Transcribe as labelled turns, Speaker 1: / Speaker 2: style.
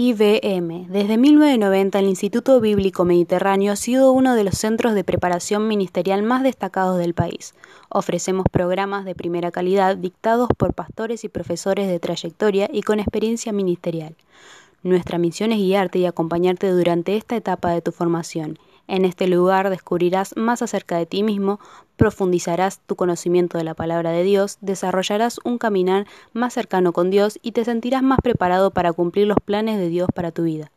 Speaker 1: IBM. Desde 1990 el Instituto Bíblico Mediterráneo ha sido uno de los centros de preparación ministerial más destacados del país. Ofrecemos programas de primera calidad dictados por pastores y profesores de trayectoria y con experiencia ministerial. Nuestra misión es guiarte y acompañarte durante esta etapa de tu formación. En este lugar descubrirás más acerca de ti mismo, profundizarás tu conocimiento de la palabra de Dios, desarrollarás un caminar más cercano con Dios y te sentirás más preparado para cumplir los planes de Dios para tu vida.